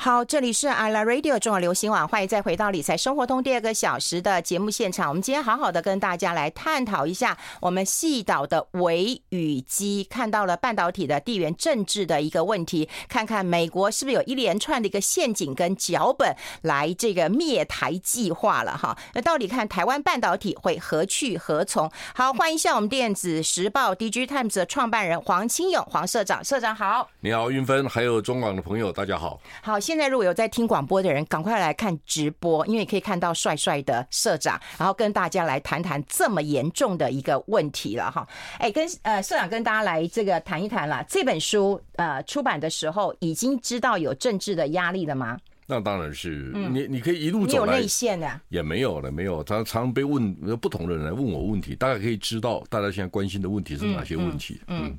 好，这里是 I Like Radio 中广流行网，欢迎再回到理财生活通第二个小时的节目现场。我们今天好好的跟大家来探讨一下我们细岛的维与基，看到了半导体的地缘政治的一个问题，看看美国是不是有一连串的一个陷阱跟脚本来这个灭台计划了哈？那到底看台湾半导体会何去何从？好，欢迎一下我们电子时报 DIGITIMES 的创办人黄清勇黄社长，社长好。你好，云芬，还有中广的朋友，大家好。好。现在如果有在听广播的人，赶快来看直播，因为可以看到帅帅的社长，然后跟大家来谈谈这么严重的一个问题了哈。哎，跟呃社长跟大家来这个谈一谈了。这本书呃出版的时候，已经知道有政治的压力了吗？那当然是，你你可以一路走来，有内线的也没有了，没有。常常被问不同的人来问我问题，大概可以知道大家现在关心的问题是哪些问题。嗯。嗯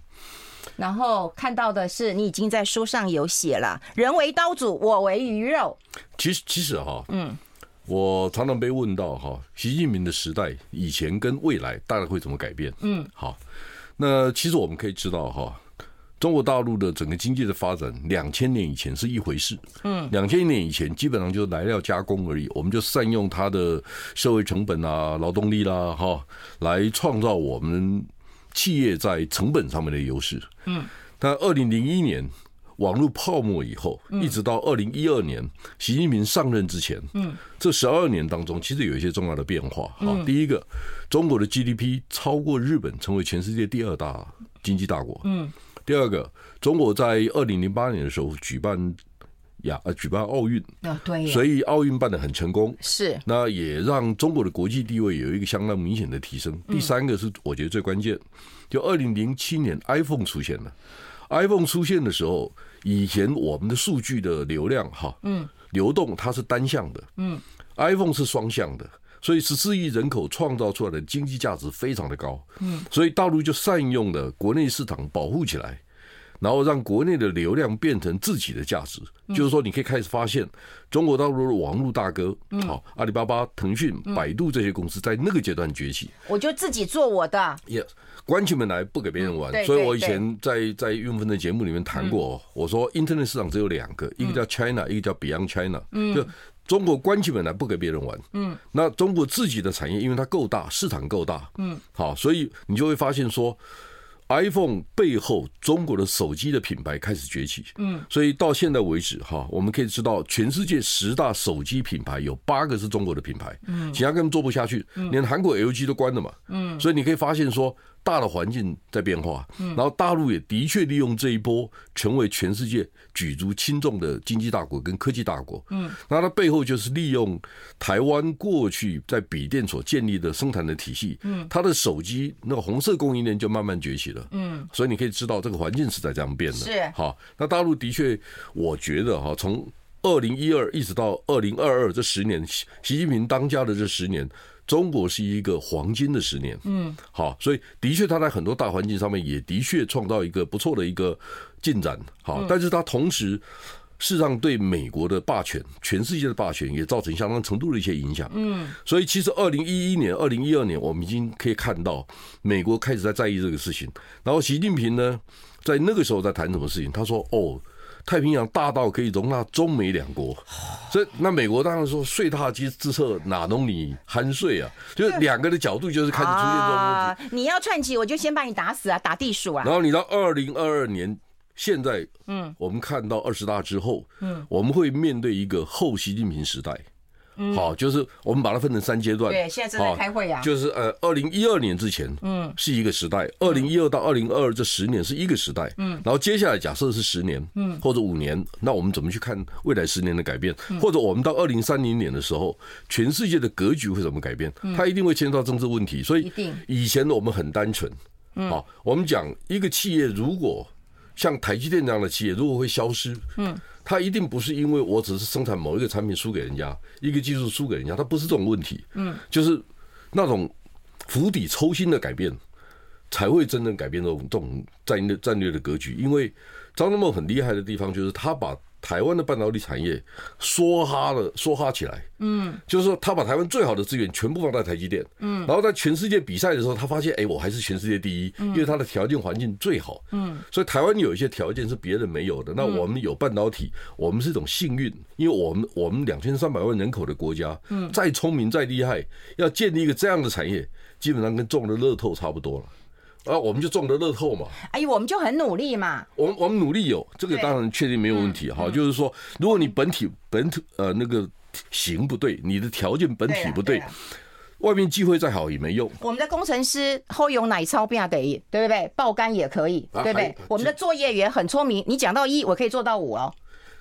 然后看到的是，你已经在书上有写了“人为刀俎，我为鱼肉”。其实，其实哈，嗯，我常常被问到哈，习近平的时代以前跟未来大概会怎么改变？嗯，好，那其实我们可以知道哈，中国大陆的整个经济的发展，两千年以前是一回事。嗯，两千年以前基本上就是来料加工而已，我们就善用它的社会成本啊、劳动力啦，哈，来创造我们。企业在成本上面的优势，嗯，但二零零一年网络泡沫以后，一直到二零一二年习近平上任之前，嗯，这十二年当中，其实有一些重要的变化。哈，第一个，中国的 GDP 超过日本，成为全世界第二大经济大国。嗯，第二个，中国在二零零八年的时候举办。呀，呃，举办奥运。啊，对，所以奥运办的很成功，是，那也让中国的国际地位有一个相当明显的提升。第三个是我觉得最关键，就二零零七年 iPhone 出现了，iPhone 出现的时候，以前我们的数据的流量哈，嗯，流动它是单向的，嗯，iPhone 是双向的，所以十四亿人口创造出来的经济价值非常的高，嗯，所以大陆就善用了国内市场保护起来。然后让国内的流量变成自己的价值，就是说，你可以开始发现中国大陆的网络大哥，好，阿里巴巴、腾讯、百度这些公司在那个阶段崛起。我就自己做我的，Yes，关起门来不给别人玩。所以我以前在在运分的节目里面谈过，我说 Internet 市场只有两个，一个叫 China，一个叫 Beyond China。就中国关起门来不给别人玩，嗯，那中国自己的产业因为它够大，市场够大，嗯，好，所以你就会发现说。iPhone 背后，中国的手机的品牌开始崛起。嗯，所以到现在为止，哈，我们可以知道，全世界十大手机品牌有八个是中国的品牌。嗯，其他根本做不下去，连韩国 LG 都关了嘛。嗯，所以你可以发现说。大的环境在变化，然后大陆也的确利用这一波，成为全世界举足轻重的经济大国跟科技大国。嗯，那它背后就是利用台湾过去在笔电所建立的生产的体系。嗯，它的手机那个红色供应链就慢慢崛起了。嗯，所以你可以知道这个环境是在这样变的。是，好，那大陆的确，我觉得哈，从二零一二一直到二零二二这十年，习近平当家的这十年。中国是一个黄金的十年，嗯，好，所以的确，它在很多大环境上面也的确创造一个不错的一个进展，好，但是它同时事实上对美国的霸权、全世界的霸权也造成相当程度的一些影响，嗯，所以其实二零一一年、二零一二年，我们已经可以看到美国开始在在意这个事情，然后习近平呢，在那个时候在谈什么事情？他说：“哦。”太平洋大到可以容纳中美两国，所以那美国当然说，睡大机之策哪容你酣睡啊？就是两个的角度就是开始出现这种问题。你要串起，我就先把你打死啊，打地鼠啊。然后你到二零二二年，现在嗯，我们看到二十大之后，嗯，我们会面对一个后习近平时代。好，就是我们把它分成三阶段。对，现在正在开会呀。就是呃，二零一二年之前，嗯，是一个时代；二零一二到二零二二这十年是一个时代。嗯，然后接下来假设是十年，嗯，或者五年，那我们怎么去看未来十年的改变？或者我们到二零三零年的时候，全世界的格局会怎么改变？它一定会牵涉到政治问题。所以，以前我们很单纯。嗯好，我们讲一个企业，如果像台积电这样的企业，如果会消失，嗯。它一定不是因为我只是生产某一个产品输给人家，一个技术输给人家，它不是这种问题。嗯，就是那种釜底抽薪的改变，才会真正改变这种这种战略战略的格局。因为张忠谋很厉害的地方，就是他把台湾的半导体产业梭哈了，梭哈起来。嗯，就是说他把台湾最好的资源全部放在台积电。嗯，然后在全世界比赛的时候，他发现，哎，我还是全世界第一，因为他的条件环境最好。嗯，所以台湾有一些条件是别人没有的。那我们有半导体，我们是一种幸运，因为我们我们两千三百万人口的国家，嗯，再聪明再厉害，要建立一个这样的产业，基本上跟中了乐透差不多了。啊，我们就中了乐透嘛！哎，我们就很努力嘛。我们我们努力有这个，当然确定没有问题哈。嗯、就是说，如果你本体本体呃那个型不对，你的条件本体不对，外面机会再好也没用。我们的工程师后有奶超变得意对不对？爆肝也可以，对不对？我们的作业员很聪明，你讲到一，我可以做到五哦。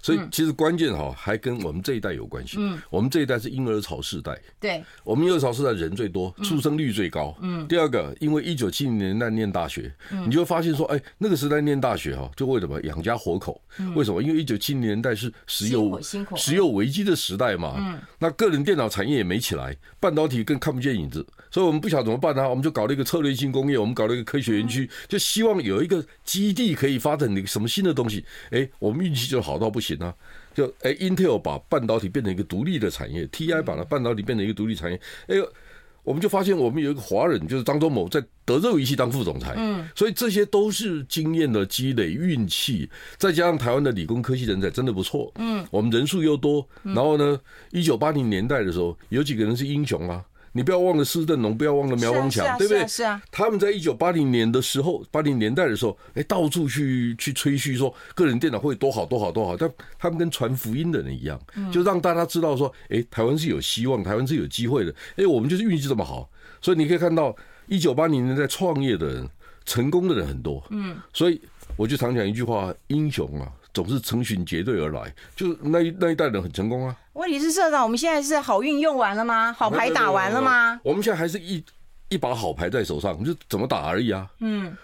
所以其实关键哈，还跟我们这一代有关系。嗯，我们这一代是婴儿潮世代。对，我们婴儿潮世代人最多，出生率最高。嗯，第二个，因为一九七零年代念大学，你就会发现说，哎，那个时代念大学哈，就为什么养家活口？为什么？因为一九七零年代是石油石油危机的时代嘛。嗯，那个人电脑产业也没起来，半导体更看不见影子，所以我们不晓得怎么办呢？我们就搞了一个策略性工业，我们搞了一个科学园区，就希望有一个基地可以发展一个什么新的东西。哎，我们运气就好到不行啊！就哎，Intel 把半导体变成一个独立的产业，TI 把它半导体变成一个独立产业。哎呦，我们就发现我们有一个华人，就是张忠谋在德州仪器当副总裁。嗯，所以这些都是经验的积累、运气，再加上台湾的理工科技人才真的不错。嗯，我们人数又多，然后呢，一九八零年代的时候，有几个人是英雄啊。你不要忘了施正荣，不要忘了苗王强，对不对？是啊，他们在一九八零年的时候，八零年代的时候，哎，到处去去吹嘘说个人电脑会多好多好多好，但他们跟传福音的人一样，就让大家知道说，哎，台湾是有希望，台湾是有机会的。哎，我们就是运气这么好，所以你可以看到一九八零年代创业的人，成功的人很多。嗯，所以我就常讲一句话：英雄啊。总是成群结队而来，就是那一那一代人很成功啊。问题是社长，我们现在是好运用完了吗？好牌打完了吗？我们现在还是一一把好牌在手上，就怎么打而已啊。嗯。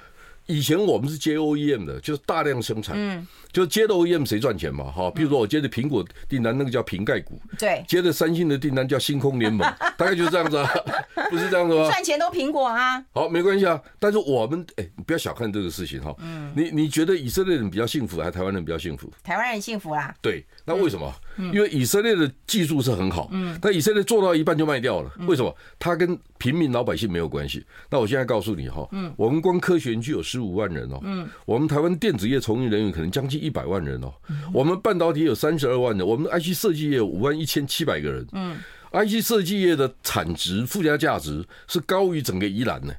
以前我们是接 OEM 的，就是大量生产，嗯，就接的 OEM 谁赚钱嘛？哈，比如说我接的苹果订单，那个叫瓶盖股，对，接的三星的订单叫星空联盟，大概就是这样子啊，不是这样子吗？赚钱都苹果啊。好，没关系啊，但是我们哎，你不要小看这个事情哈，嗯，你你觉得以色列人比较幸福，还是台湾人比较幸福？台湾人幸福啦。对，那为什么？因为以色列的技术是很好，嗯，但以色列做到一半就卖掉了，为什么？他跟平民老百姓没有关系。那我现在告诉你哈，嗯，我们光科学园区有十五万人哦，嗯，我们台湾电子业从业人员可能将近一百万人哦，我们半导体有三十二万人，我们 IC 设计业五万一千七百个人，嗯，IC 设计业的产值附加价值是高于整个宜兰的，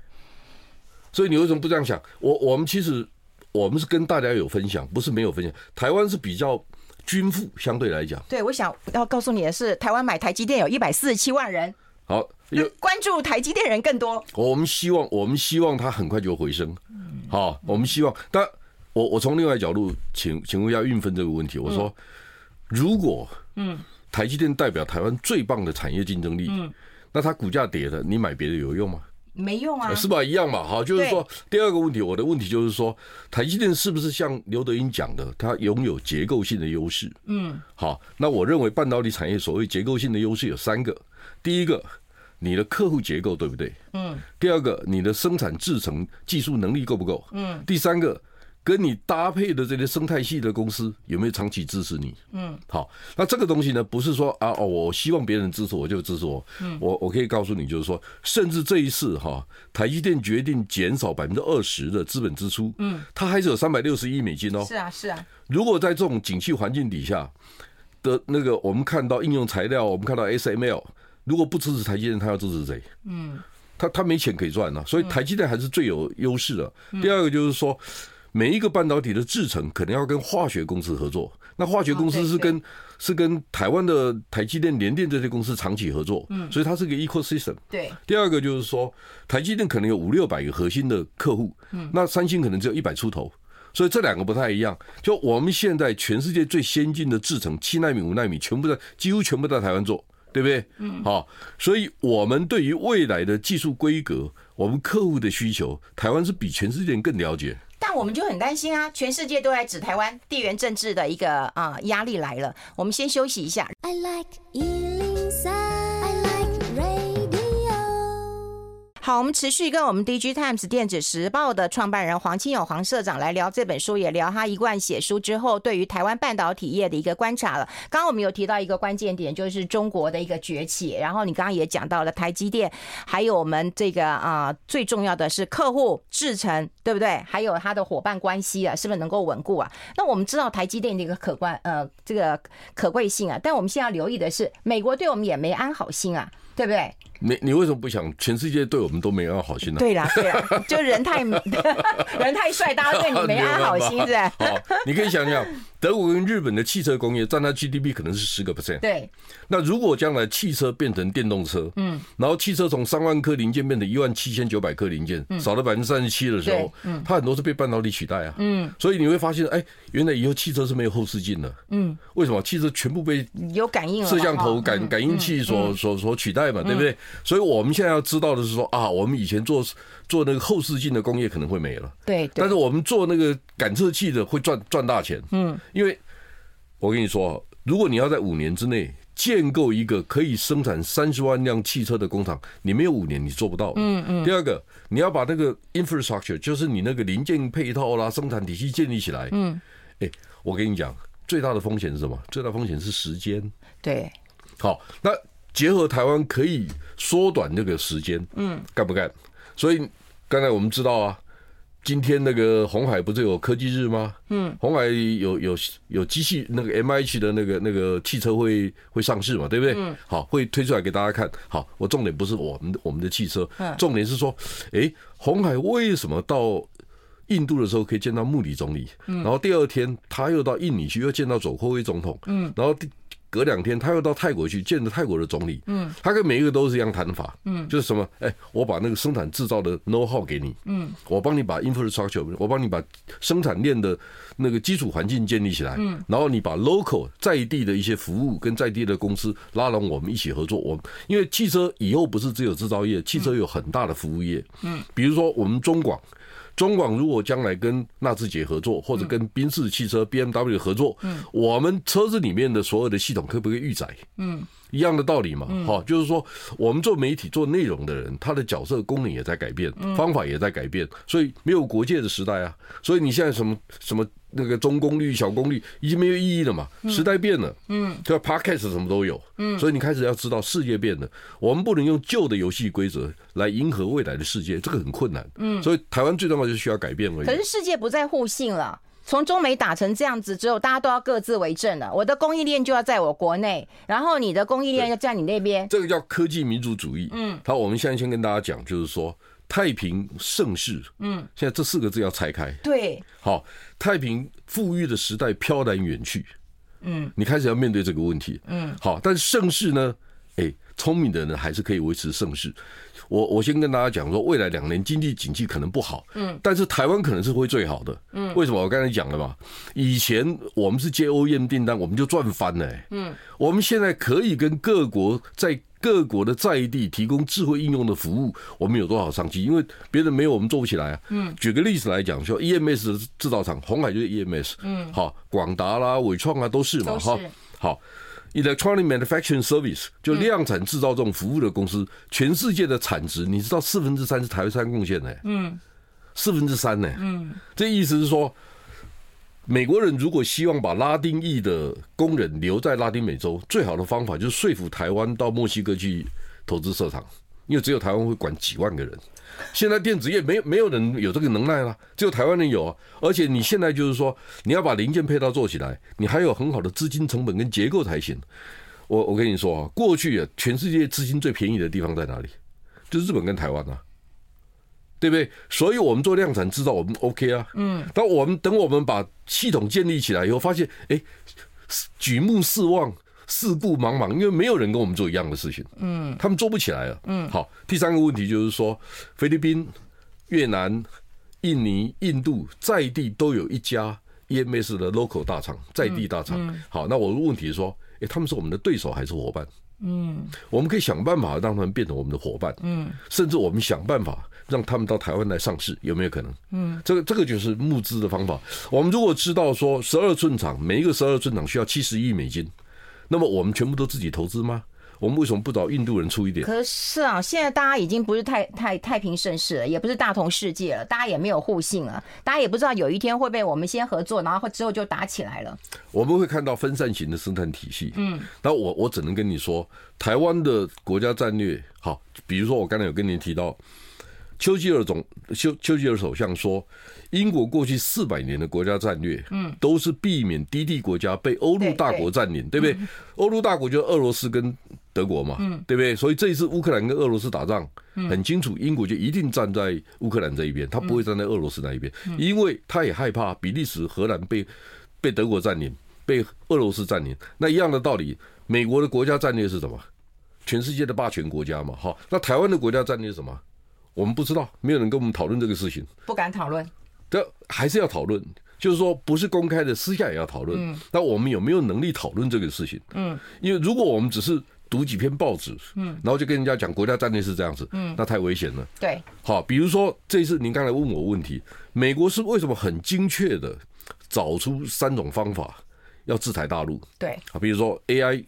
所以你为什么不这样想？我我们其实我们是跟大家有分享，不是没有分享。台湾是比较。均富相对来讲，对，我想要告诉你的是，台湾买台积电有一百四十七万人，好，有关注台积电人更多。我们希望，我们希望它很快就回升。好，我们希望，但我我从另外角度请请问一下运分这个问题，我说，如果嗯，台积电代表台湾最棒的产业竞争力，嗯，那它股价跌了，你买别的有用吗？没用啊，是吧？一样嘛，好，就是说第二个问题，我的问题就是说，台积电是不是像刘德英讲的，它拥有结构性的优势？嗯，好，那我认为半导体产业所谓结构性的优势有三个，第一个，你的客户结构对不对？嗯，第二个，你的生产制程技术能力够不够？嗯，第三个。跟你搭配的这些生态系的公司有没有长期支持你？嗯，好，那这个东西呢，不是说啊哦，我希望别人支持我就支持我。嗯，我我可以告诉你，就是说，甚至这一次哈，台积电决定减少百分之二十的资本支出。嗯，它还是有三百六十亿美金哦。是啊，是啊。如果在这种景气环境底下的那个，我们看到应用材料，我们看到 SML，如果不支持台积电，他要支持谁？嗯，他他没钱可以赚呢，所以台积电还是最有优势的。第二个就是说。每一个半导体的制程可能要跟化学公司合作，那化学公司是跟是跟台湾的台积电、联电这些公司长期合作，嗯，所以它是个 ecosystem。对。第二个就是说，台积电可能有五六百个核心的客户，嗯，那三星可能只有一百出头，所以这两个不太一样。就我们现在全世界最先进的制程，七纳米、五纳米，全部在几乎全部在台湾做，对不对？嗯。好，所以我们对于未来的技术规格，我们客户的需求，台湾是比全世界更了解。但我们就很担心啊，全世界都在指台湾，地缘政治的一个啊压力来了。我们先休息一下。I like 好，我们持续跟我们 DigiTimes 电子时报的创办人黄清友黄社长来聊这本书，也聊他一贯写书之后对于台湾半导体业的一个观察了。刚刚我们有提到一个关键点，就是中国的一个崛起。然后你刚刚也讲到了台积电，还有我们这个啊、最重要的是客户制程，对不对？还有他的伙伴关系啊，是不是能够稳固啊？那我们知道台积电的一个可观呃这个可贵性啊，但我们现在要留意的是，美国对我们也没安好心啊。对不对？你你为什么不想全世界对我们都没安好心呢？对啦，对啦，就人太 人太帅，大家对你没安好心是吧？好，你可以想想，德国跟日本的汽车工业占它 GDP 可能是十个 percent。对。那如果将来汽车变成电动车，嗯，然后汽车从三万颗零件变成一万七千九百颗零件，少了百分之三十七的时候，嗯，它很多是被半导体取代啊，嗯，所以你会发现，哎，原来以后汽车是没有后视镜的，嗯，为什么？汽车全部被有感应摄像头感感应器所所所取代嘛，对不对？所以我们现在要知道的是说啊，我们以前做做那个后视镜的工业可能会没了，对，但是我们做那个感测器的会赚赚大钱，嗯，因为我跟你说，如果你要在五年之内。建构一个可以生产三十万辆汽车的工厂，你没有五年你做不到。嗯嗯。第二个，你要把那个 infrastructure，就是你那个零件配套啦、生产体系建立起来。嗯。哎，我跟你讲，最大的风险是什么？最大风险是时间。对。好，那结合台湾可以缩短这个时间，嗯，干不干？所以刚才我们知道啊。今天那个红海不是有科技日吗？嗯，红海有有有机器那个 MH 的那个那个汽车会会上市嘛，对不对？嗯，好，会推出来给大家看。好，我重点不是我们我们的汽车，重点是说，哎，红海为什么到印度的时候可以见到穆里总理？嗯，然后第二天他又到印尼去，又见到佐科威总统。嗯，然后第。隔两天，他又到泰国去见了泰国的总理。嗯，他跟每一个都是一样谈法。嗯，就是什么？哎，我把那个生产制造的 know how 给你。嗯，我帮你把 infrastructure，我帮你把生产链的那个基础环境建立起来。嗯，然后你把 local 在地的一些服务跟在地的公司拉拢，我们一起合作。我因为汽车以后不是只有制造业，汽车有很大的服务业。嗯，比如说我们中广。中广如果将来跟纳智捷合作，或者跟宾士汽车 BMW 合作，嗯，我们车子里面的所有的系统可不可以预载？嗯，一样的道理嘛，哈，就是说我们做媒体做内容的人，他的角色功能也在改变，方法也在改变，所以没有国界的时代啊，所以你现在什么什么。那个中功率、小功率已经没有意义了嘛？时代变了，嗯，就 Podcast 什么都有，嗯，所以你开始要知道世界变了，我们不能用旧的游戏规则来迎合未来的世界，这个很困难，嗯，所以台湾最重要就是需要改变而已。可是世界不再互信了，从中美打成这样子之后，大家都要各自为政了。我的供应链就要在我国内，然后你的供应链要在你那边，这个叫科技民主主义。嗯，好，我们现在先跟大家讲，就是说。太平盛世，嗯，现在这四个字要拆开，对，好，太平富裕的时代飘然远去，嗯，你开始要面对这个问题，嗯，好，但是盛世呢，哎，聪明的人还是可以维持盛世。我我先跟大家讲说，未来两年经济景气可能不好，嗯，但是台湾可能是会最好的，嗯，为什么？我刚才讲了嘛，以前我们是接 OEM 订单，我们就赚翻了，嗯，我们现在可以跟各国在各国的在地提供智慧应用的服务，我们有多少商机？因为别人没有，我们做不起来啊，嗯，举个例子来讲，说 EMS 的制造厂，红海就是 EMS，嗯，好，广达啦、伟创啊都是嘛，哈，好。Electronic Manufacturing Service 就量产制造这种服务的公司，嗯、全世界的产值你知道四分之三是台湾贡献的，嗯，四分之三呢，嗯，这意思是说，美国人如果希望把拉丁裔的工人留在拉丁美洲，最好的方法就是说服台湾到墨西哥去投资设厂，因为只有台湾会管几万个人。现在电子业没没有人有这个能耐了，只有台湾人有啊。而且你现在就是说，你要把零件配套做起来，你还有很好的资金成本跟结构才行。我我跟你说啊，过去啊，全世界资金最便宜的地方在哪里？就是日本跟台湾啊，对不对？所以我们做量产制造，我们 OK 啊。嗯。但我们等我们把系统建立起来以后，发现哎，举目四望。四顾茫茫，因为没有人跟我们做一样的事情，嗯，他们做不起来了，嗯，好，第三个问题就是说，菲律宾、越南、印尼、印度在地都有一家 EMS 的 local 大厂，在地大厂，好，那我的问题是说，诶，他们是我们的对手还是伙伴？嗯，我们可以想办法让他们变成我们的伙伴，嗯，甚至我们想办法让他们到台湾来上市，有没有可能？嗯，这个这个就是募资的方法。我们如果知道说，十二寸厂每一个十二寸厂需要七十亿美金。那么我们全部都自己投资吗？我们为什么不找印度人出一点？可是啊，现在大家已经不是太太太平盛世了，也不是大同世界了，大家也没有互信了，大家也不知道有一天会被我们先合作，然后之后就打起来了。我们会看到分散型的生产体系。嗯，那我我只能跟你说，台湾的国家战略，好，比如说我刚才有跟您提到。丘吉尔总丘丘吉尔首相说，英国过去四百年的国家战略，嗯，都是避免低地国家被欧陆大国占领，对不对？欧陆大国就是俄罗斯跟德国嘛，嗯，对不对？所以这一次乌克兰跟俄罗斯打仗，很清楚，英国就一定站在乌克兰这一边，他不会站在俄罗斯那一边，因为他也害怕比利时、荷兰被被德国占领，被俄罗斯占领。那一样的道理，美国的国家战略是什么？全世界的霸权国家嘛，好，那台湾的国家战略是什么？我们不知道，没有人跟我们讨论这个事情，不敢讨论。这还是要讨论，就是说不是公开的，私下也要讨论。嗯，那我们有没有能力讨论这个事情？嗯，因为如果我们只是读几篇报纸，嗯，然后就跟人家讲国家战略是这样子，嗯，那太危险了。对，好，比如说这一次您刚才问我问题，美国是为什么很精确的找出三种方法要制裁大陆？对，啊，比如说 AI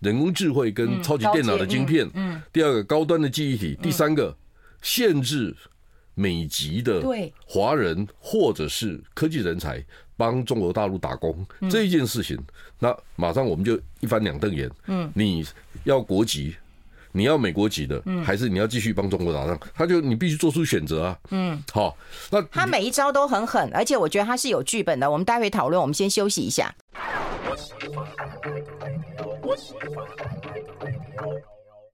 人工智慧跟超级电脑的晶片，嗯，第二个高端的记忆体，第三个。限制美籍的华人或者是科技人才帮中国大陆打工这一件事情，那马上我们就一翻两瞪眼。嗯，你要国籍，你要美国籍的，还是你要继续帮中国打仗？他就你必须做出选择啊。嗯，好，那他每一招都很狠，而且我觉得他是有剧本的。我们待会讨论，我们先休息一下。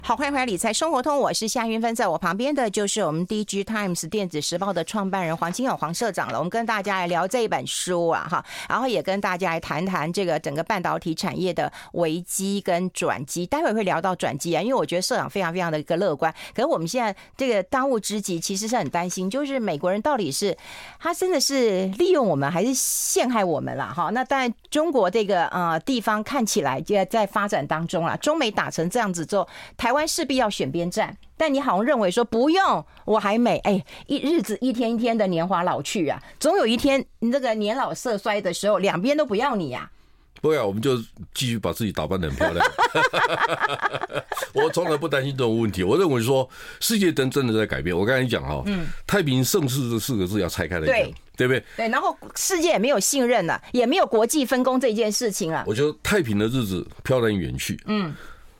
好，欢迎回来理财生活通，我是夏云芬，在我旁边的就是我们 DG Times 电子时报的创办人黄金友黄社长了。我们跟大家来聊这一本书啊，哈，然后也跟大家来谈谈这个整个半导体产业的危机跟转机。待会会聊到转机啊，因为我觉得社长非常非常的一个乐观。可是我们现在这个当务之急，其实是很担心，就是美国人到底是他真的是利用我们，还是陷害我们了？哈，那当然中国这个呃地方看起来就在发展当中了。中美打成这样子之后，台湾势必要选边站，但你好像认为说不用，我还美哎，一日子一天一天的年华老去啊，总有一天你这个年老色衰的时候，两边都不要你呀、啊。不要，我们就继续把自己打扮的很漂亮。我从来不担心这种问题。我认为说世界真真的在改变。我刚才讲哈，嗯，太平盛世这四个字要拆开来讲，对，对不对？对，然后世界也没有信任了，也没有国际分工这件事情了。我觉得太平的日子飘然远去。嗯。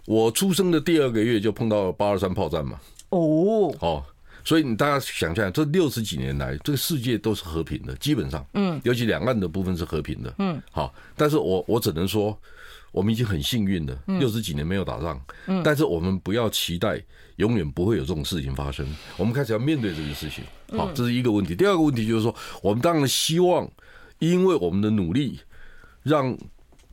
我出生的第二个月就碰到八二三炮战嘛，哦，哦，所以你大家想象，这六十几年来，这个世界都是和平的，基本上，嗯，尤其两岸的部分是和平的，嗯，好，但是我我只能说，我们已经很幸运了，六十几年没有打仗，嗯，但是我们不要期待永远不会有这种事情发生，我们开始要面对这个事情，好，这是一个问题。第二个问题就是说，我们当然希望，因为我们的努力，让。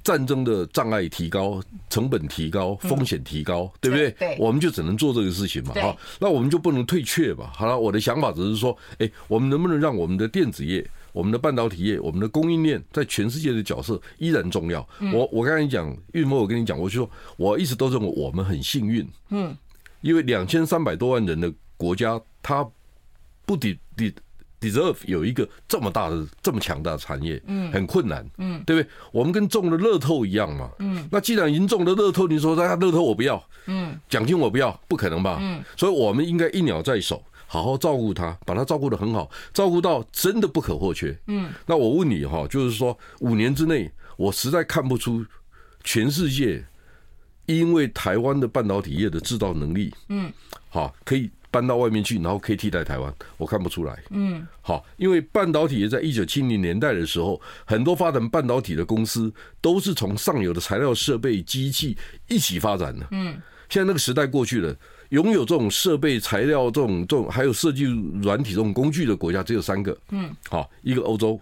战争的障碍提高，成本提高，风险提高，对不对？对，我们就只能做这个事情嘛。好，那我们就不能退却吧。好了，我的想法只是说，哎，我们能不能让我们的电子业、我们的半导体业、我们的供应链在全世界的角色依然重要？我我刚才讲，玉墨，我跟你讲，我就说，我一直都认为我们很幸运，嗯，因为两千三百多万人的国家，它不抵抵。Deserve 有一个这么大的、这么强大的产业，嗯，很困难，嗯，对不对？我们跟中了乐透一样嘛，嗯，那既然已经中了乐透，你说大家乐透我不要，嗯，奖金我不要，不可能吧？嗯，所以我们应该一鸟在手，好好照顾它，把它照顾得很好，照顾到真的不可或缺，嗯。那我问你哈，就是说五年之内，我实在看不出全世界因为台湾的半导体业的制造能力，嗯，好可以。搬到外面去，然后可以替代台湾，我看不出来。嗯，好，因为半导体也在一九七零年代的时候，很多发展半导体的公司都是从上游的材料、设备、机器一起发展的。嗯，现在那个时代过去了，拥有这种设备、材料、这种这种还有设计软体这种工具的国家只有三个。嗯，好，一个欧洲，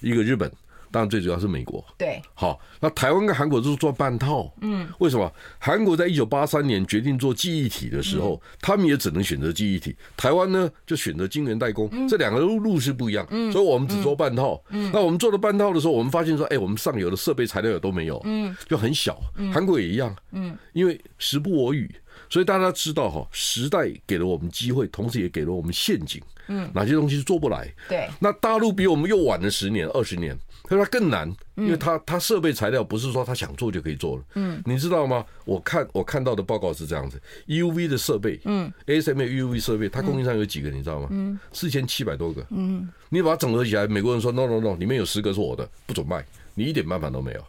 一个日本。当然，最主要是美国。对，好，那台湾跟韩国都是做半套。嗯，为什么？韩国在一九八三年决定做记忆体的时候，他们也只能选择记忆体。台湾呢，就选择晶圆代工。这两个路路是不一样。嗯，所以我们只做半套。嗯，那我们做了半套的时候，我们发现说，哎，我们上游的设备材料也都没有。嗯，就很小。韩国也一样。嗯，因为时不我与，所以大家知道哈，时代给了我们机会，同时也给了我们陷阱。嗯，哪些东西是做不来？对，那大陆比我们又晚了十年、二十年，所以它更难，因为它它设备材料不是说他想做就可以做了。嗯，你知道吗？我看我看到的报告是这样子，EUV 的设备，嗯，ASML EUV 设备，它供应商有几个？你知道吗？嗯，四千七百多个。嗯，你把它整合起来，美国人说 no no no，里面有十个是我的，不准卖，你一点办法都没有。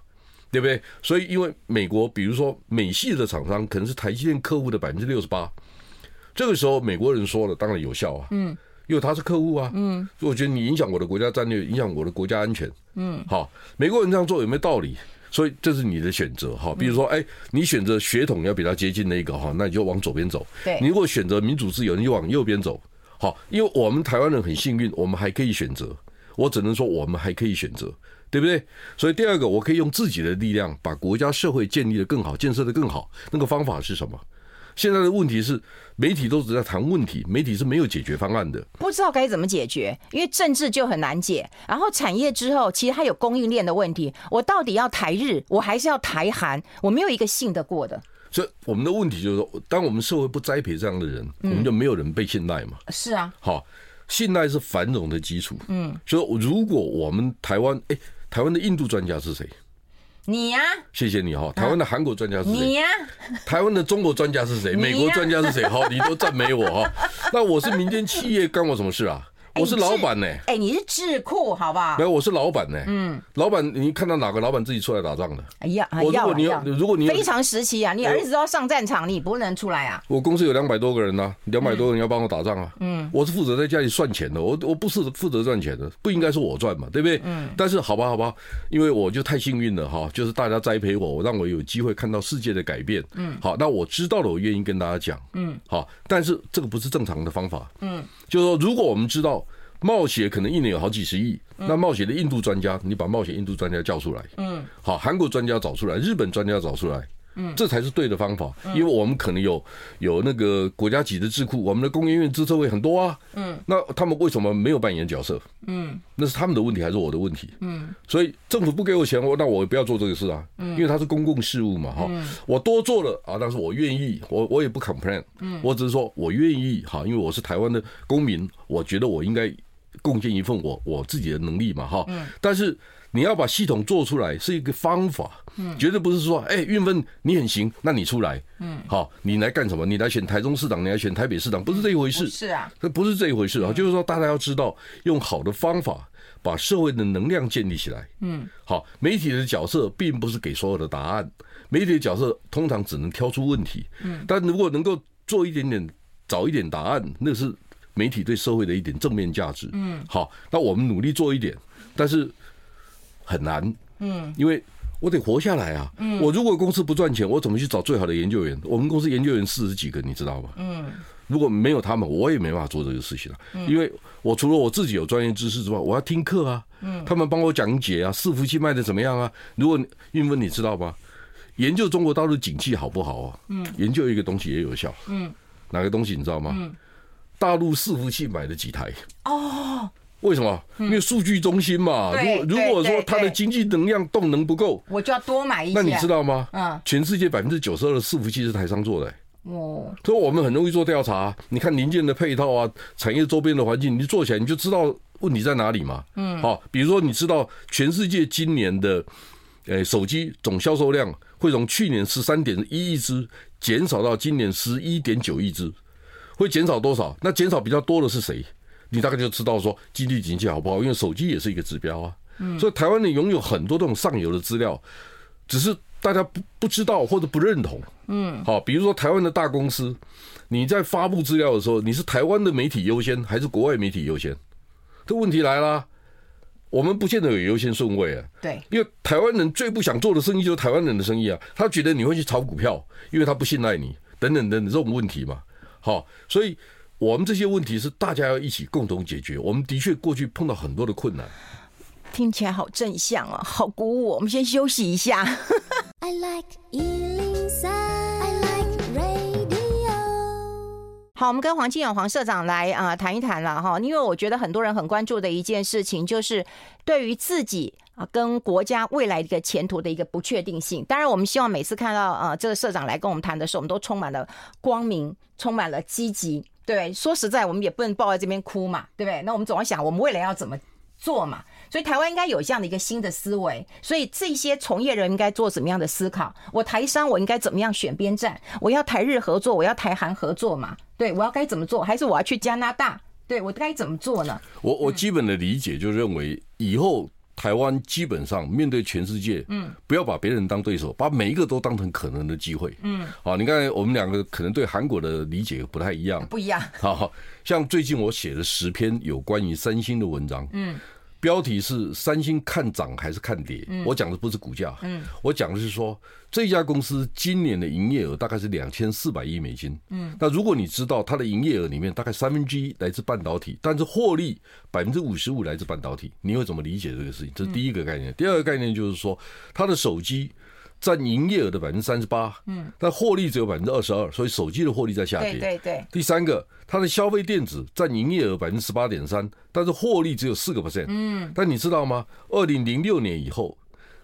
对不对？所以，因为美国，比如说美系的厂商，可能是台积电客户的百分之六十八。这个时候，美国人说了，当然有效啊。嗯，因为他是客户啊。嗯，所以我觉得你影响我的国家战略，影响我的国家安全。嗯，好，美国人这样做有没有道理？所以这是你的选择哈。比如说，哎，你选择血统要比较接近那个哈，那你就往左边走。对，你如果选择民主自由，你就往右边走。好，因为我们台湾人很幸运，我们还可以选择。我只能说，我们还可以选择。对不对？所以第二个，我可以用自己的力量把国家社会建立的更好，建设的更好。那个方法是什么？现在的问题是，媒体都只在谈问题，媒体是没有解决方案的。不知道该怎么解决，因为政治就很难解。然后产业之后，其实它有供应链的问题。我到底要台日，我还是要台韩？我没有一个信得过的。所以我们的问题就是说，当我们社会不栽培这样的人，我们就没有人被信赖嘛。是啊。好，信赖是繁荣的基础。嗯。所以如果我们台湾，哎。台湾的印度专家是谁？你呀，谢谢你哈。台湾的韩国专家是谁？你呀。台湾的中国专家是谁？美国专家是谁？哈，你都赞美我哈。那我是民间企业，干我什么事啊？我是老板呢，哎，你是智库，好不好？没有，我是老板呢。嗯，老板，你看到哪个老板自己出来打仗的？哎呀，我如果你要，如果你非常时期啊，你儿子都要上战场，你不能出来啊。我公司有两百多个人呢，两百多个人要帮我打仗啊。嗯，我是负责在家里算钱的，我我不是负责赚钱的，不应该是我赚嘛，对不对？嗯。但是好吧，好吧，因为我就太幸运了哈，就是大家栽培我，让我有机会看到世界的改变。嗯。好，那我知道了，我愿意跟大家讲。嗯。好，但是这个不是正常的方法。嗯。就是说，如果我们知道。冒险可能一年有好几十亿，那冒险的印度专家，你把冒险印度专家叫出来，嗯，好，韩国专家找出来，日本专家找出来，嗯，这才是对的方法，因为我们可能有有那个国家级的智库，我们的工研院资策会很多啊，嗯，那他们为什么没有扮演角色？嗯，那是他们的问题还是我的问题？嗯，所以政府不给我钱，我那我也不要做这个事啊，因为它是公共事务嘛，哈，我多做了啊，但是我愿意，我我也不 complain，嗯，我只是说我愿意，哈，因为我是台湾的公民，我觉得我应该。贡献一份我我自己的能力嘛，哈，但是你要把系统做出来是一个方法，嗯，绝对不是说，哎，运分你很行，那你出来，嗯，好，你来干什么？你来选台中市长，你来选台北市长，不是这一回事，是啊，这不是这一回事啊，就是说大家要知道，用好的方法把社会的能量建立起来，嗯，好，媒体的角色并不是给所有的答案，媒体的角色通常只能挑出问题，嗯，但如果能够做一点点找一点答案，那是。媒体对社会的一点正面价值，嗯，好，那我们努力做一点，但是很难，嗯，因为我得活下来啊，嗯，我如果公司不赚钱，我怎么去找最好的研究员？我们公司研究员四十几个，你知道吗？嗯，如果没有他们，我也没办法做这个事情了，因为我除了我自己有专业知识之外，我要听课啊，嗯，他们帮我讲解啊，伺服器卖的怎么样啊？如果韵芬你知道吗？研究中国大陆景气好不好啊？嗯，研究一个东西也有效，嗯，哪个东西你知道吗？嗯。大陆伺服器买了几台？哦，为什么？因为数据中心嘛。如果如果说它的经济能量动能不够，我就要多买一些。那你知道吗？嗯，全世界百分之九十二的伺服器是台商做的。哦，所以我们很容易做调查。你看零件的配套啊，产业周边的环境，你做起来你就知道问题在哪里嘛。嗯，好，比如说你知道全世界今年的呃手机总销售量会从去年十三点一亿只减少到今年十一点九亿只。会减少多少？那减少比较多的是谁？你大概就知道说经济景气好不好？因为手机也是一个指标啊。嗯。所以台湾人拥有很多这种上游的资料，只是大家不不知道或者不认同。嗯。好，比如说台湾的大公司，你在发布资料的时候，你是台湾的媒体优先还是国外媒体优先？这问题来了，我们不见得有优先顺位啊。对。因为台湾人最不想做的生意就是台湾人的生意啊。他觉得你会去炒股票，因为他不信赖你，等等等等这种问题嘛。好，所以我们这些问题是大家要一起共同解决。我们的确过去碰到很多的困难，听起来好正向啊，好鼓舞。我们先休息一下。I like 好，我们跟黄金勇黄社长来啊、呃、谈一谈了哈，因为我觉得很多人很关注的一件事情，就是对于自己啊跟国家未来的一个前途的一个不确定性。当然，我们希望每次看到啊、呃、这个社长来跟我们谈的时候，我们都充满了光明，充满了积极。对，说实在，我们也不能抱在这边哭嘛，对不对？那我们总要想，我们未来要怎么做嘛？所以台湾应该有这样的一个新的思维，所以这些从业人应该做怎么样的思考？我台商我应该怎么样选边站？我要台日合作，我要台韩合作嘛？对，我要该怎么做？还是我要去加拿大？对，我该怎么做呢？我我基本的理解就认为，以后台湾基本上面对全世界，嗯，不要把别人当对手，把每一个都当成可能的机会，嗯，好，你看我们两个可能对韩国的理解不太一样，不一样，好，像最近我写了十篇有关于三星的文章，嗯。标题是三星看涨还是看跌？我讲的不是股价，我讲的是说这家公司今年的营业额大概是两千四百亿美金。那如果你知道它的营业额里面大概三分之一来自半导体，但是获利百分之五十五来自半导体，你会怎么理解这个事情？这是第一个概念。第二个概念就是说它的手机。占营业额的百分之三十八，嗯，但获利只有百分之二十二，所以手机的获利在下跌。对对对。第三个，它的消费电子占营业额百分之十八点三，但是获利只有四个 percent。嗯。但你知道吗？二零零六年以后，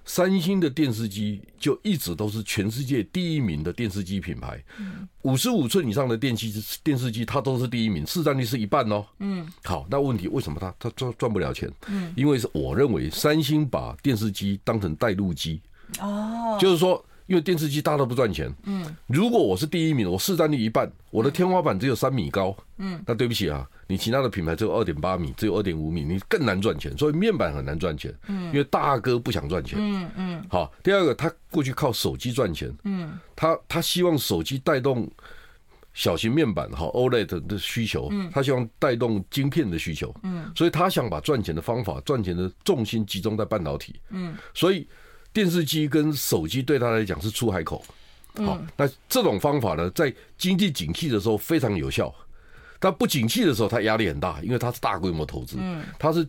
三星的电视机就一直都是全世界第一名的电视机品牌。嗯。五十五寸以上的电器电视机，它都是第一名，市占率是一半哦。嗯。好，那问题为什么它它赚赚不了钱？嗯。因为是我认为三星把电视机当成带路机。哦，就是说，因为电视机大都不赚钱。嗯，如果我是第一名，我市占率一半，我的天花板只有三米高。嗯，那对不起啊，你其他的品牌只有二点八米，只有二点五米，你更难赚钱。所以面板很难赚钱。嗯，因为大哥不想赚钱。嗯嗯。好，第二个，他过去靠手机赚钱。嗯，他他希望手机带动小型面板哈 OLED 的需求。嗯，他希望带动晶片的需求。嗯，所以他想把赚钱的方法、赚钱的重心集中在半导体。嗯，所以。电视机跟手机对他来讲是出海口，好，那这种方法呢，在经济景气的时候非常有效，但不景气的时候，它压力很大，因为它是大规模投资，它是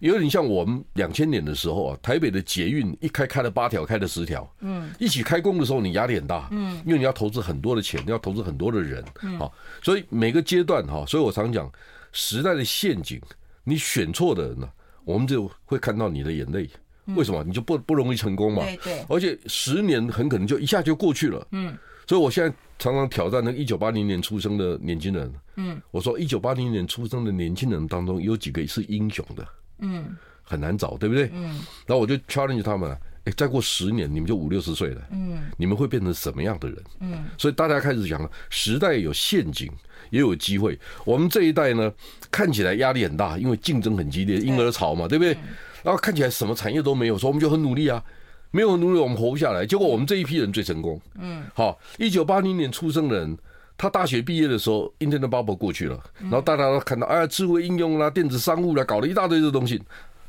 有点像我们两千年的时候啊，台北的捷运一开开了八条，开了十条，嗯，一起开工的时候，你压力很大，嗯，因为你要投资很多的钱，你要投资很多的人，好，所以每个阶段哈，所以我常讲时代的陷阱，你选错的人呢，我们就会看到你的眼泪。为什么你就不不容易成功嘛？对对，而且十年很可能就一下就过去了。嗯，所以我现在常常挑战那个一九八零年出生的年轻人。嗯，我说一九八零年出生的年轻人当中有几个是英雄的？嗯，很难找，对不对？嗯，然后我就 challenge 他们，哎，再过十年你们就五六十岁了。嗯，你们会变成什么样的人？嗯，所以大家开始讲了，时代有陷阱，也有机会。我们这一代呢，看起来压力很大，因为竞争很激烈，婴儿潮嘛，对不对？然后看起来什么产业都没有，所以我们就很努力啊，没有很努力我们活不下来。结果我们这一批人最成功。嗯，好，一九八零年出生的人，他大学毕业的时候，Internet Bubble 过去了，然后大家都看到，哎，智慧应用啦、电子商务啦，搞了一大堆的东西。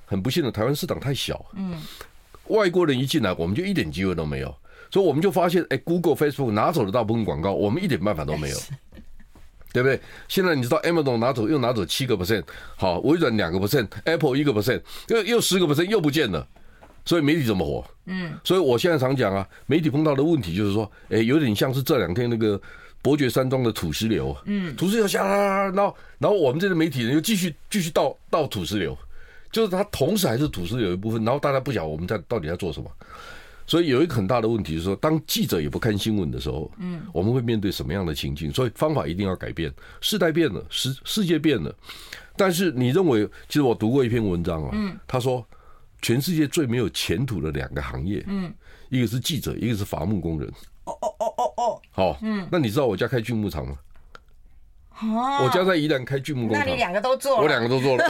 很不幸的，台湾市场太小。嗯，外国人一进来，我们就一点机会都没有，所以我们就发现，哎，Google、Facebook 拿走了大部分广告，我们一点办法都没有。对不对？现在你知道，Amazon 拿走又拿走七个 percent，好，微软两个 percent，Apple 一个 percent，又又十个 percent 又不见了，所以媒体怎么活？嗯，所以我现在常讲啊，媒体碰到的问题就是说，哎，有点像是这两天那个伯爵山庄的土石流，嗯，土石流下来，然后然后我们这些媒体人又继续继续倒倒土石流，就是它同时还是土石流一部分，然后大家不晓得我们在到底在做什么。所以有一个很大的问题是说，当记者也不看新闻的时候，嗯，我们会面对什么样的情境？所以方法一定要改变，世代变了，世世界变了。但是你认为，其实我读过一篇文章啊，嗯，他说全世界最没有前途的两个行业，嗯，一个是记者，一个是伐木工人。哦哦哦哦哦，好，嗯，那你知道我家开锯木厂吗？哦，我家在宜兰开锯木工厂，那你两个都做了，我两个都做了，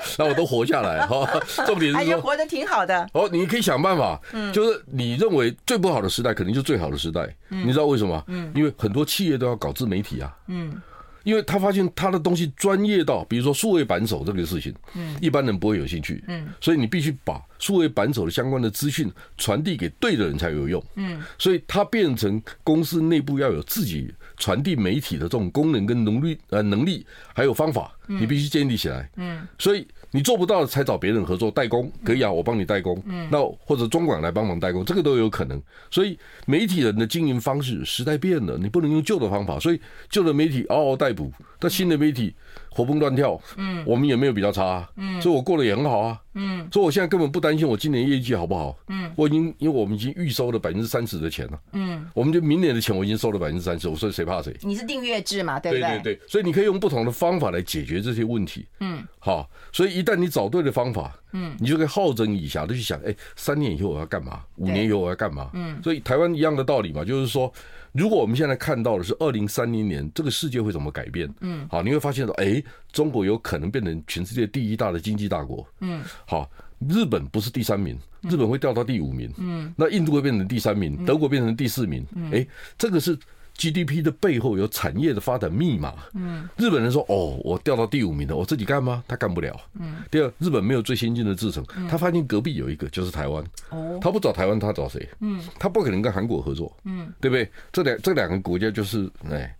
那我都活下来哈。重点是说，活得挺好的。哦，你可以想办法，嗯，就是你认为最不好的时代，肯定就是最好的时代。嗯，你知道为什么？嗯，因为很多企业都要搞自媒体啊。嗯。因为他发现他的东西专业到，比如说数位扳手这个事情，嗯，一般人不会有兴趣，嗯，所以你必须把数位扳手的相关的资讯传递给对的人才有用，嗯，所以它变成公司内部要有自己传递媒体的这种功能跟能力呃能力还有方法，你必须建立起来，嗯，所以你做不到才找别人合作代工，可以啊，我帮你代工。嗯，那或者中广来帮忙代工，这个都有可能。所以媒体人的经营方式时代变了，你不能用旧的方法。所以旧的媒体嗷嗷待哺，但新的媒体活蹦乱跳。嗯，我们也没有比较差。嗯，所以我过得也很好啊。嗯，所以我现在根本不担心我今年业绩好不好。嗯，我已经因为我们已经预收了百分之三十的钱了。嗯，我们就明年的钱我已经收了百分之三十，我说谁怕谁？你是订阅制嘛？对不对？对对对，所以你可以用不同的方法来解决这些问题。嗯，好，所以一旦你找对了方法，嗯，你就可以好整以暇的去想，哎，三年以后我要干嘛？五年以后我要干嘛？嗯，所以台湾一样的道理嘛，就是说，如果我们现在看到的是二零三零年这个世界会怎么改变？嗯，好，你会发现说，哎，中国有可能变成全世界第一大的经济大国。嗯，好，日本不是第三名，日本会掉到第五名。嗯，那印度会变成第三名，德国变成第四名。哎，这个是。GDP 的背后有产业的发展密码。嗯，日本人说：“哦，我掉到第五名了，我自己干吗？他干不了。”嗯，第二，日本没有最先进的制程，他发现隔壁有一个，就是台湾。哦，他不找台湾，他找谁？嗯，他不可能跟韩国合作。嗯，对不对？这两这两个国家就是哎，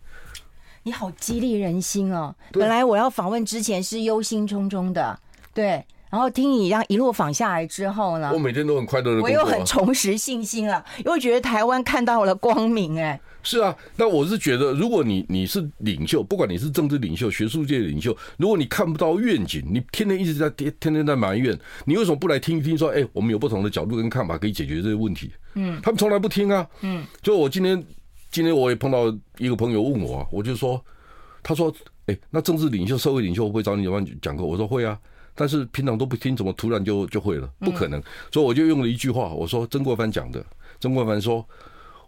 你好激励人心哦。本来我要访问之前是忧心忡忡的，对。然后听你这样一路访下来之后呢，我每天都很快乐的我又很重拾信心了，因为觉得台湾看到了光明哎。是啊，那我是觉得，如果你你是领袖，不管你是政治领袖、学术界领袖，如果你看不到愿景，你天天一直在天天天在埋怨，你为什么不来听一听？说，哎，我们有不同的角度跟看法，可以解决这些问题。嗯，他们从来不听啊。嗯，就我今天今天我也碰到一个朋友问我，啊我就说，他说，哎，那政治领袖、社会领袖会不会找你讲讲课？我说会啊，但是平常都不听，怎么突然就就会了？不可能。所以我就用了一句话，我说曾国藩讲的，曾国藩说。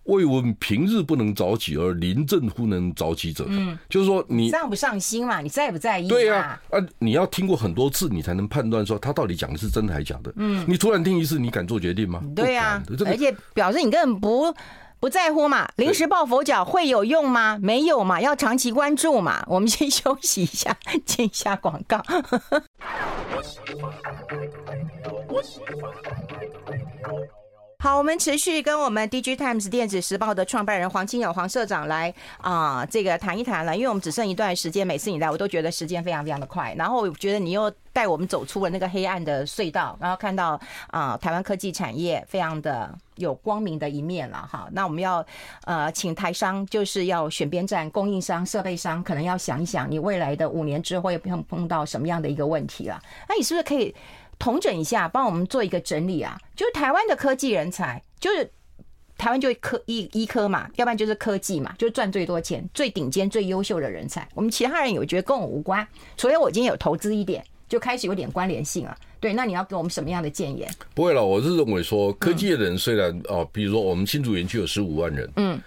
为闻平日不能早起，而临阵忽能早起者，嗯，就是说你上不上心嘛？你在不在意？对呀，啊，你要听过很多次，你才能判断说他到底讲的是真的还是假的。嗯，你突然听一次，你敢做决定吗？对呀，而且表示你根本不不在乎嘛。临时抱佛脚会有用吗？没有嘛，要长期关注嘛。我们先休息一下，接一下广告。好，我们持续跟我们 DigiTimes 电子时报的创办人黄清友黄社长来啊、呃，这个谈一谈了。因为我们只剩一段时间，每次你来，我都觉得时间非常非常的快。然后我觉得你又带我们走出了那个黑暗的隧道，然后看到啊、台湾科技产业非常的有光明的一面了。哈，那我们要呃，请台商就是要选边站，供应商、设备商可能要想一想，你未来的五年之后会碰碰到什么样的一个问题了？那你是不是可以？统整一下，帮我们做一个整理啊！就是台湾的科技人才，就是台湾就科医医科嘛，要不然就是科技嘛，就是赚最多钱、最顶尖、最优秀的人才。我们其他人有觉得跟我无关，除非我今天有投资一点，就开始有点关联性啊。对，那你要给我们什么样的建言？不会了，我是认为说，科技的人虽然啊、嗯，比如说我们新竹园区有十五万人，嗯，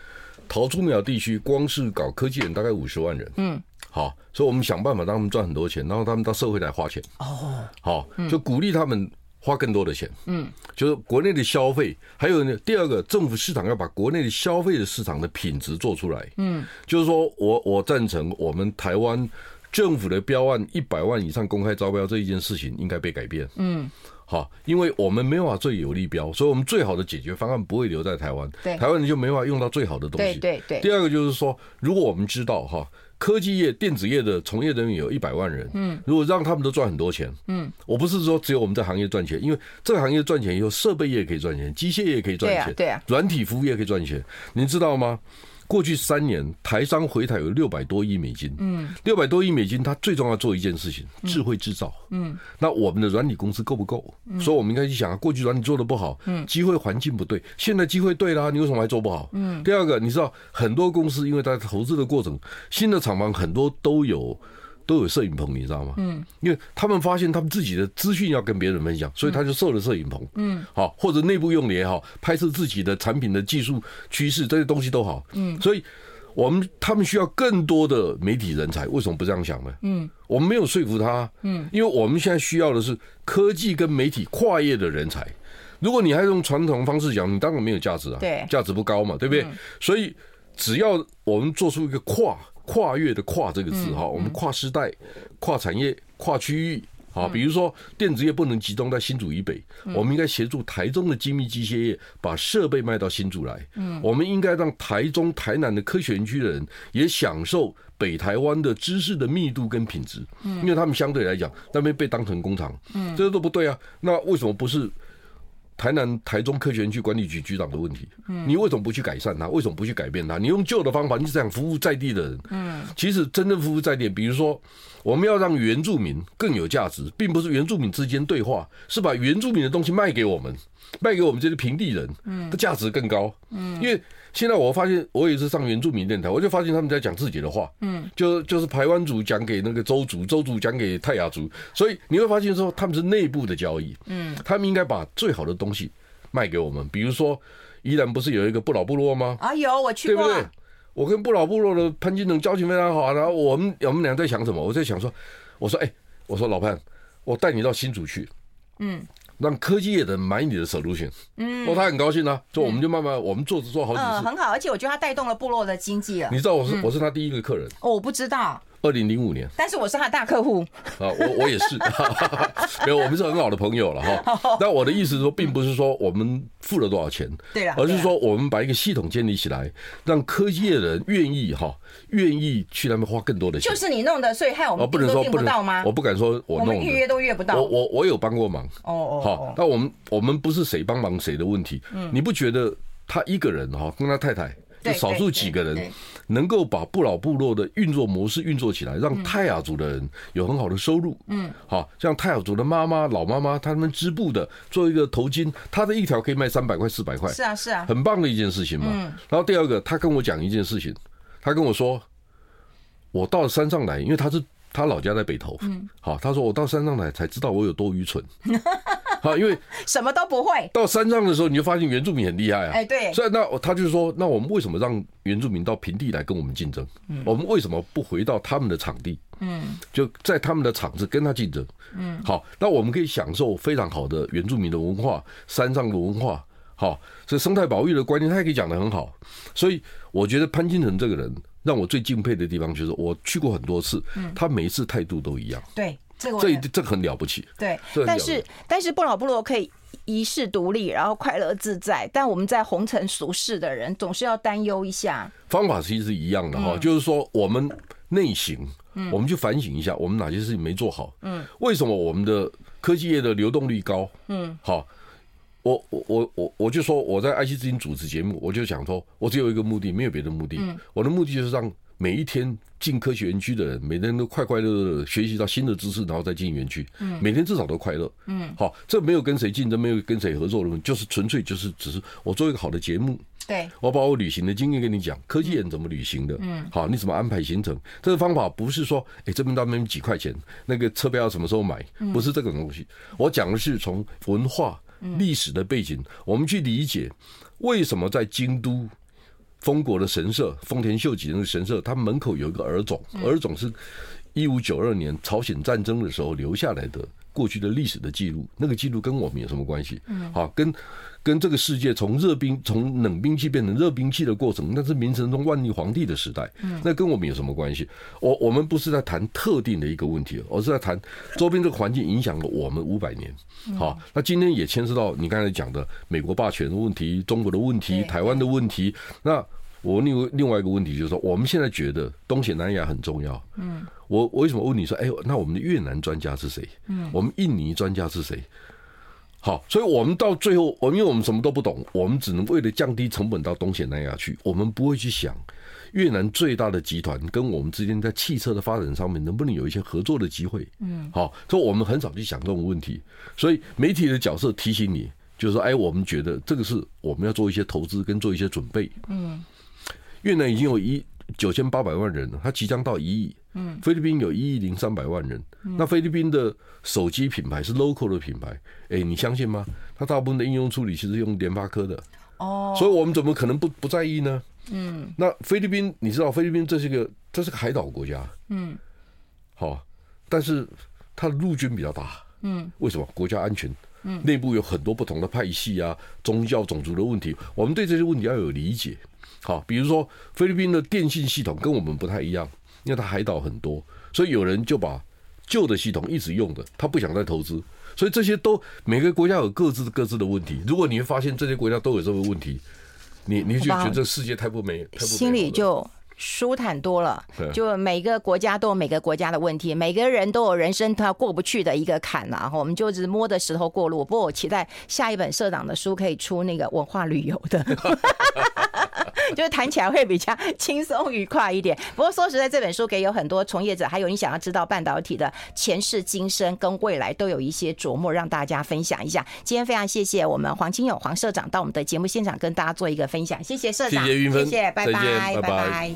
桃竹苗地区光是搞科技人大概五十万人，嗯。好，所以我们想办法让他们赚很多钱，然后他们到社会来花钱。哦，好，就鼓励他们花更多的钱。嗯，就是国内的消费，还有呢，第二个，政府市场要把国内的消费的市场的品质做出来。嗯，就是说我我赞成我们台湾政府的标案一百万以上公开招标这一件事情应该被改变。嗯，好，因为我们没法最有利标，所以我们最好的解决方案不会留在台湾。对，台湾人就没办法用到最好的东西。对对对。第二个就是说，如果我们知道哈。科技业、电子业的从业人员有一百万人，嗯，如果让他们都赚很多钱，嗯，我不是说只有我们这行业赚钱，因为这个行业赚钱以后，设备业可以赚钱，机械业可以赚钱，对啊，软体服务业可以赚钱，您知道吗？过去三年，台商回台有六百多亿美金。嗯，六百多亿美金，它最重要做一件事情，智慧制造。嗯，那我们的软体公司够不够？所以我们应该去想啊，过去软体做的不好，嗯，机会环境不对，现在机会对了，你为什么还做不好？嗯，第二个，你知道很多公司因为在投资的过程，新的厂房很多都有。都有摄影棚，你知道吗？嗯，因为他们发现他们自己的资讯要跟别人分享，所以他就设了摄影棚。嗯，好，或者内部用的也好，拍摄自己的产品的技术趋势这些东西都好。嗯，所以我们他们需要更多的媒体人才，为什么不这样想呢？嗯，我们没有说服他。嗯，因为我们现在需要的是科技跟媒体跨业的人才。如果你还用传统方式讲，你当然没有价值啊。对，价值不高嘛，对不对？所以只要我们做出一个跨。跨越的跨这个字哈，我们跨时代、跨产业、跨区域，啊，比如说电子业不能集中在新竹以北，我们应该协助台中的精密机械业把设备卖到新竹来。嗯，我们应该让台中、台南的科学园区的人也享受北台湾的知识的密度跟品质。嗯，因为他们相对来讲那边被当成工厂，嗯，这个都不对啊。那为什么不是？台南、台中科学园区管理局局长的问题，你为什么不去改善它？为什么不去改变它？你用旧的方法，你只想服务在地的人。嗯，其实真正服务在地，比如说，我们要让原住民更有价值，并不是原住民之间对话，是把原住民的东西卖给我们，卖给我们这些平地人，嗯，的价值更高。嗯，因为。现在我发现，我也是上原住民电台，我就发现他们在讲自己的话，嗯，就就是台湾族讲给那个邹族，邹族讲给泰雅族，所以你会发现说他们是内部的交易，嗯，他们应该把最好的东西卖给我们，比如说宜兰不是有一个不老部落吗？啊，有我去过，对不对？我跟不老部落的潘金城交情非常好，然后我们我们俩在想什么？我在想说，我说哎，我说老潘，我带你到新竹去，嗯。让科技业的买你的 solution，嗯，哦，他很高兴啊，就我们就慢慢，我们做着做好几次，嗯，很好，而且我觉得他带动了部落的经济了。你知道我是我是他第一个客人，哦，我不知道。二零零五年，但是我是他的大客户啊，我我也是，没有，我们是很好的朋友了哈。那我的意思是说，并不是说我们付了多少钱，对了，而是说我们把一个系统建立起来，让科技的人愿意哈，愿意去那边花更多的钱。就是你弄的，所以害我们不能说订不到吗？我不敢说我弄的，预约都约不到。我我我有帮过忙哦哦，好，那我们我们不是谁帮忙谁的问题，你不觉得他一个人哈，跟他太太就少数几个人。能够把不老部落的运作模式运作起来，让泰雅族的人有很好的收入。嗯，好像泰雅族的妈妈、老妈妈，他们织布的，做一个头巾，他的一条可以卖三百块、四百块。是啊，是啊，很棒的一件事情嘛。嗯然后第二个，他跟我讲一件事情，他跟我说，我到山上来，因为他是他老家在北投。嗯，好，他说我到山上来才知道我有多愚蠢。好，因为什么都不会。到山上的时候，你就发现原住民很厉害啊。哎，对。所以那他就是说，那我们为什么让原住民到平地来跟我们竞争？嗯。我们为什么不回到他们的场地？嗯。就在他们的场子跟他竞争。嗯。好，那我们可以享受非常好的原住民的文化，山上的文化。好，所以生态保育的观念，他也可以讲得很好。所以我觉得潘金城这个人让我最敬佩的地方，就是我去过很多次，他每一次态度都一样。对。这这这很了不起，对，但是但是不老不罗可以遗世独立，然后快乐自在，但我们在红尘俗世的人总是要担忧一下。方法其实是一样的哈，就是说我们内省，我们去反省一下，我们哪些事情没做好？嗯，为什么我们的科技业的流动率高？嗯，好，我我我我我就说我在爱惜之音主持节目，我就想说，我只有一个目的，没有别的目的，我的目的就是让。每一天进科学园区的人，每天都快快乐乐学习到新的知识，然后再进园区。嗯，每天至少都快乐。嗯，好，这没有跟谁竞争，没有跟谁合作的问题，就是纯粹就是只是我做一个好的节目。对，我把我旅行的经验跟你讲，科技人怎么旅行的。嗯，好，你怎么安排行程？这个方法不是说，哎，这边到那边几块钱，那个车票要什么时候买？不是这种东西。我讲的是从文化、历史的背景，我们去理解为什么在京都。丰国的神社，丰田秀吉那个神社，它门口有一个耳冢，耳冢是一五九二年朝鲜战争的时候留下来的过去的历史的记录，那个记录跟我们有什么关系？嗯，好，跟跟这个世界从热兵从冷兵器变成热兵器的过程，那是明神宗万历皇帝的时代，嗯，那跟我们有什么关系？我我们不是在谈特定的一个问题，而是在谈周边这个环境影响了我们五百年。好，那今天也牵涉到你刚才讲的美国霸权的问题、中国的问题、台湾的问题。那我另外另外一个问题就是说，我们现在觉得东协南亚很重要。嗯，我为什么问你说，哎，那我们的越南专家是谁？嗯，我们印尼专家是谁？好，所以我们到最后，我因为我们什么都不懂，我们只能为了降低成本到东协南亚去，我们不会去想越南最大的集团跟我们之间在汽车的发展上面能不能有一些合作的机会。嗯，好，所以我们很少去想这种问题。所以媒体的角色提醒你，就是说，哎，我们觉得这个是我们要做一些投资跟做一些准备。嗯。越南已经有一九千八百万人了，它即将到一亿。嗯，菲律宾有一亿零三百万人。那菲律宾的手机品牌是 local 的品牌，哎，你相信吗？它大部分的应用处理其实用联发科的。哦，所以我们怎么可能不不在意呢？嗯，那菲律宾，你知道菲律宾这是个这是个海岛国家。嗯，好，但是它的陆军比较大。嗯，为什么？国家安全。嗯，内部有很多不同的派系啊，宗教、种族的问题，我们对这些问题要有理解。好，比如说菲律宾的电信系统跟我们不太一样，因为它海岛很多，所以有人就把旧的系统一直用的，他不想再投资，所以这些都每个国家有各自各自的问题。如果你会发现这些国家都有这个问题，你你就觉得这世界太不美，太不美心里就舒坦多了。就每个国家都有每个国家的问题，每个人都有人生他过不去的一个坎呐。我们就只摸着石头过路。不过我期待下一本社长的书可以出那个文化旅游的。就是谈起来会比较轻松愉快一点。不过说实在，这本书给有很多从业者，还有你想要知道半导体的前世今生跟未来，都有一些琢磨，让大家分享一下。今天非常谢谢我们黄金勇黄社长到我们的节目现场跟大家做一个分享，谢谢社长，谢谢云芬，谢谢，拜拜，拜拜。拜拜。